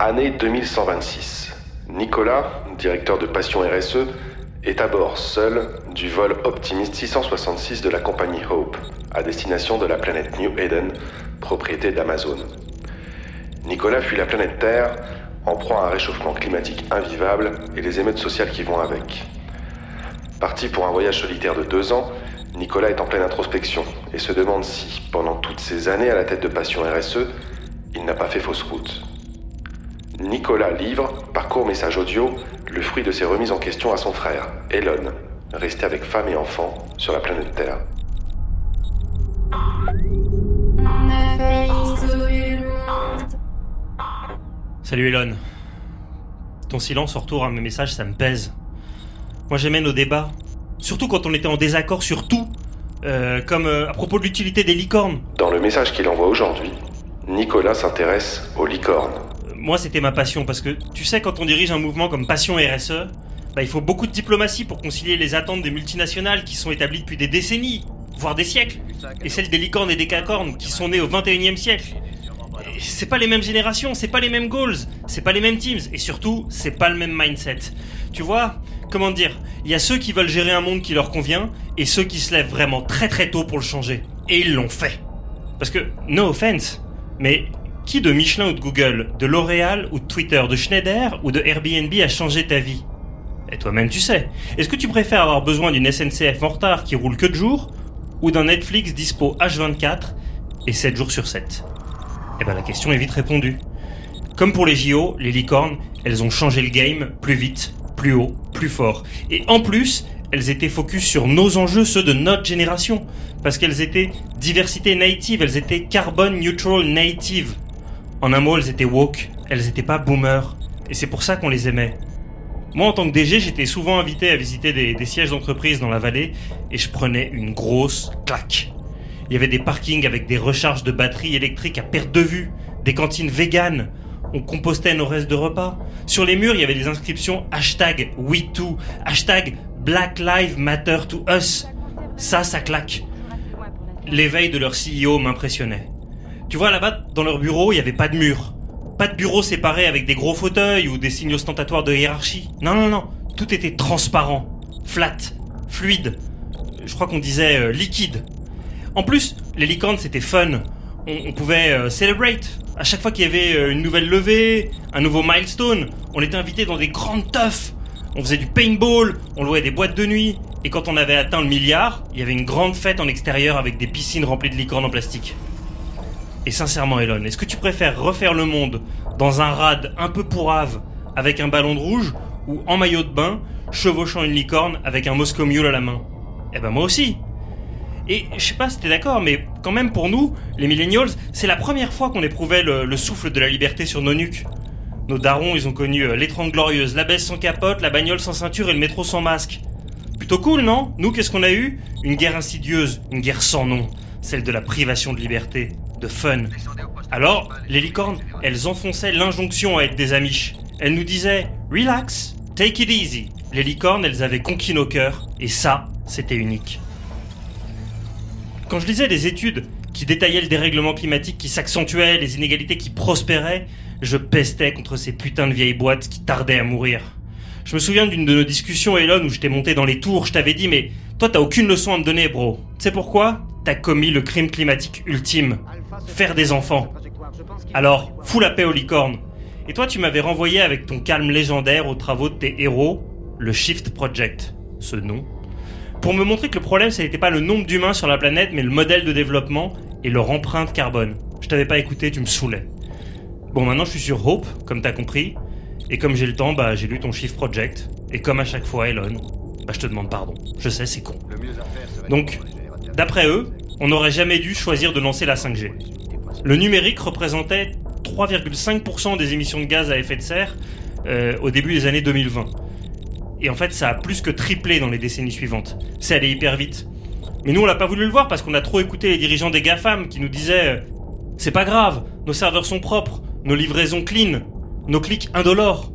Année 2126. Nicolas, directeur de Passion RSE, est à bord seul du vol Optimist 666 de la compagnie Hope, à destination de la planète New Eden, propriété d'Amazon. Nicolas fuit la planète Terre en proie à un réchauffement climatique invivable et les émeutes sociales qui vont avec. Parti pour un voyage solitaire de deux ans, Nicolas est en pleine introspection et se demande si, pendant toutes ces années à la tête de Passion RSE, il n'a pas fait fausse route. Nicolas livre, par court message audio, le fruit de ses remises en question à son frère, Elon, resté avec femme et enfant sur la planète Terre. Salut Elon. Ton silence en retour à mes messages, ça me pèse. Moi j'aimais nos débats. Surtout quand on était en désaccord sur tout. Euh, comme euh, à propos de l'utilité des licornes. Dans le message qu'il envoie aujourd'hui, Nicolas s'intéresse aux licornes. Moi c'était ma passion parce que tu sais quand on dirige un mouvement comme Passion RSE, bah, il faut beaucoup de diplomatie pour concilier les attentes des multinationales qui sont établies depuis des décennies, voire des siècles, et celles des licornes et des cacornes qui sont nées au 21e siècle. C'est pas les mêmes générations, c'est pas les mêmes goals, c'est pas les mêmes teams, et surtout, c'est pas le même mindset. Tu vois, comment dire, il y a ceux qui veulent gérer un monde qui leur convient, et ceux qui se lèvent vraiment très très tôt pour le changer. Et ils l'ont fait. Parce que, no offense, mais qui de Michelin ou de Google, de L'Oréal ou de Twitter, de Schneider ou de Airbnb a changé ta vie? Et toi-même tu sais. Est-ce que tu préfères avoir besoin d'une SNCF en retard qui roule que de jour, ou d'un Netflix dispo H24 et 7 jours sur 7 Eh ben la question est vite répondue. Comme pour les JO, les licornes, elles ont changé le game plus vite, plus haut, plus fort. Et en plus, elles étaient focus sur nos enjeux, ceux de notre génération. Parce qu'elles étaient diversité native, elles étaient carbone neutral native. En un mot, elles étaient woke, elles étaient pas boomers. Et c'est pour ça qu'on les aimait. Moi, en tant que DG, j'étais souvent invité à visiter des, des sièges d'entreprise dans la vallée et je prenais une grosse claque. Il y avait des parkings avec des recharges de batteries électriques à perte de vue, des cantines véganes. On compostait nos restes de repas. Sur les murs, il y avait des inscriptions hashtag WeToo, hashtag Black Lives Matter to Us. Ça, ça claque. L'éveil de leur CEO m'impressionnait. Tu vois, là-bas, dans leur bureau, il n'y avait pas de mur. Pas de bureau séparé avec des gros fauteuils ou des signes ostentatoires de hiérarchie. Non, non, non. Tout était transparent, flat, fluide. Je crois qu'on disait euh, liquide. En plus, les licornes, c'était fun. On, pouvait euh, celebrate. À chaque fois qu'il y avait euh, une nouvelle levée, un nouveau milestone, on était invité dans des grandes teufs. On faisait du paintball, on louait des boîtes de nuit. Et quand on avait atteint le milliard, il y avait une grande fête en extérieur avec des piscines remplies de licornes en plastique. Et sincèrement, Elon, est-ce que tu préfères refaire le monde dans un rad un peu pourrave avec un ballon de rouge ou en maillot de bain, chevauchant une licorne avec un Moscow Mule à la main? Eh ben moi aussi. Et je sais pas si t'es d'accord, mais quand même pour nous, les millennials, c'est la première fois qu'on éprouvait le, le souffle de la liberté sur nos nuques. Nos darons, ils ont connu euh, les 30 glorieuses, la baisse sans capote, la bagnole sans ceinture et le métro sans masque. Plutôt cool, non? Nous, qu'est-ce qu'on a eu? Une guerre insidieuse, une guerre sans nom, celle de la privation de liberté, de fun. Alors, les licornes, elles enfonçaient l'injonction à être des amiches. Elles nous disaient Relax, take it easy. Les licornes, elles avaient conquis nos cœurs, et ça, c'était unique. Quand je lisais des études qui détaillaient le dérèglement climatique qui s'accentuait, les inégalités qui prospéraient, je pestais contre ces putains de vieilles boîtes qui tardaient à mourir. Je me souviens d'une de nos discussions, Elon, où je t'ai monté dans les tours, je t'avais dit, mais toi t'as aucune leçon à me donner, bro. Tu sais pourquoi? T'as commis le crime climatique ultime. Faire des enfants. Alors, fous la paix aux licornes. Et toi tu m'avais renvoyé avec ton calme légendaire aux travaux de tes héros, le Shift Project. Ce nom. Pour me montrer que le problème, ce n'était pas le nombre d'humains sur la planète, mais le modèle de développement et leur empreinte carbone. Je t'avais pas écouté, tu me saoulais. Bon, maintenant je suis sur Hope, comme t'as compris. Et comme j'ai le temps, bah j'ai lu ton Shift Project. Et comme à chaque fois, Elon, bah je te demande pardon. Je sais, c'est con. Donc, d'après eux, On n'aurait jamais dû choisir de lancer la 5G. Le numérique représentait 3,5% des émissions de gaz à effet de serre euh, au début des années 2020. Et en fait, ça a plus que triplé dans les décennies suivantes. C'est allé hyper vite. Mais nous, on l'a pas voulu le voir parce qu'on a trop écouté les dirigeants des GAFAM qui nous disaient euh, C'est pas grave, nos serveurs sont propres, nos livraisons clean, nos clics indolores.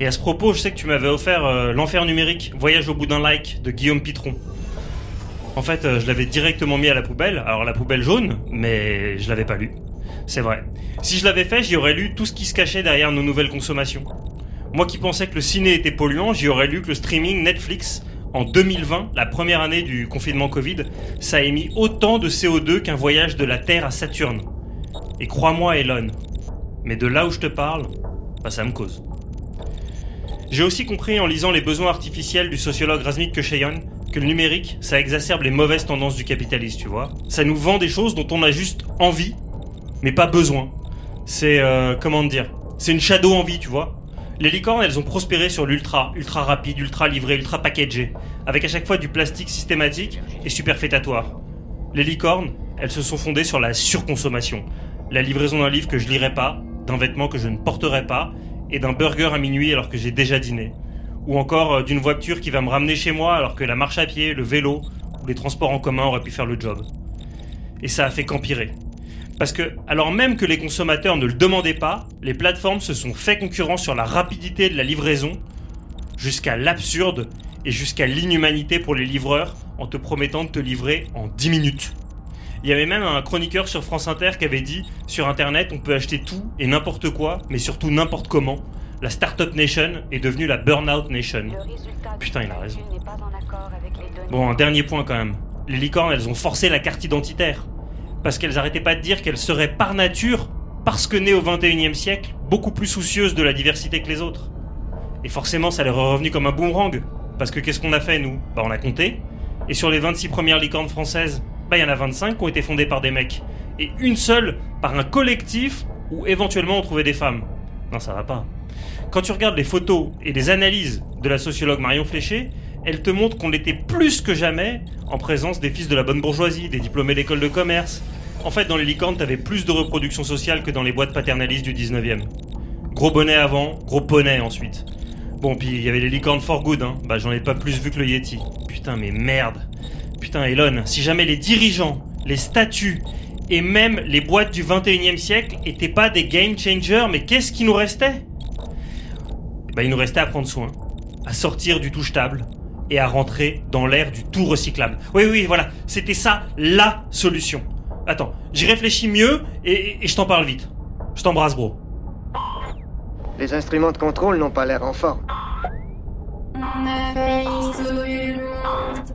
Et à ce propos, je sais que tu m'avais offert euh, L'Enfer numérique, Voyage au bout d'un like de Guillaume Pitron. En fait, euh, je l'avais directement mis à la poubelle, alors la poubelle jaune, mais je l'avais pas lu. C'est vrai. Si je l'avais fait, j'y aurais lu tout ce qui se cachait derrière nos nouvelles consommations. Moi qui pensais que le ciné était polluant, j'y aurais lu que le streaming Netflix, en 2020, la première année du confinement Covid, ça a émis autant de CO2 qu'un voyage de la Terre à Saturne. Et crois-moi, Elon, mais de là où je te parle, bah ça me cause. J'ai aussi compris en lisant les besoins artificiels du sociologue Razmik Keshayan que le numérique, ça exacerbe les mauvaises tendances du capitalisme, tu vois. Ça nous vend des choses dont on a juste envie, mais pas besoin. C'est, euh, comment dire, c'est une shadow envie, tu vois. Les licornes, elles ont prospéré sur l'ultra, ultra rapide, ultra livré, ultra packagé, avec à chaque fois du plastique systématique et superfétatoire. Les licornes, elles se sont fondées sur la surconsommation. La livraison d'un livre que je lirai pas, d'un vêtement que je ne porterai pas, et d'un burger à minuit alors que j'ai déjà dîné. Ou encore euh, d'une voiture qui va me ramener chez moi alors que la marche à pied, le vélo ou les transports en commun auraient pu faire le job. Et ça a fait qu'empirer. Parce que, alors même que les consommateurs ne le demandaient pas, les plateformes se sont fait concurrence sur la rapidité de la livraison, jusqu'à l'absurde et jusqu'à l'inhumanité pour les livreurs en te promettant de te livrer en 10 minutes. Il y avait même un chroniqueur sur France Inter qui avait dit sur Internet on peut acheter tout et n'importe quoi, mais surtout n'importe comment. La Startup Nation est devenue la Burnout Nation. Putain, il a raison. Bon, un dernier point quand même. Les licornes, elles ont forcé la carte identitaire. Parce qu'elles arrêtaient pas de dire qu'elles seraient par nature, parce que nées au 21e siècle, beaucoup plus soucieuses de la diversité que les autres. Et forcément, ça leur est revenu comme un boomerang. Parce que qu'est-ce qu'on a fait, nous? Bah, on a compté. Et sur les 26 premières licornes françaises, bah, il y en a 25 qui ont été fondées par des mecs. Et une seule par un collectif où éventuellement on trouvait des femmes. Non, ça va pas. Quand tu regardes les photos et les analyses de la sociologue Marion Fléché, elle te montre qu'on était plus que jamais en présence des fils de la bonne bourgeoisie, des diplômés d'école de commerce. En fait, dans les licornes, t'avais plus de reproduction sociale que dans les boîtes paternalistes du 19e. Gros bonnet avant, gros poney ensuite. Bon, puis il y avait les licornes for good, hein. Bah, j'en ai pas plus vu que le Yeti. Putain, mais merde. Putain, Elon, si jamais les dirigeants, les statuts et même les boîtes du 21e siècle étaient pas des game changers, mais qu'est-ce qui nous restait? Bah, il nous restait à prendre soin, à sortir du touche-table et à rentrer dans l'ère du tout recyclable. Oui, oui, voilà, c'était ça la solution. Attends, j'y réfléchis mieux et, et je t'en parle vite. Je t'embrasse, bro. Les instruments de contrôle n'ont pas l'air en forme. On a failli sauver le monde.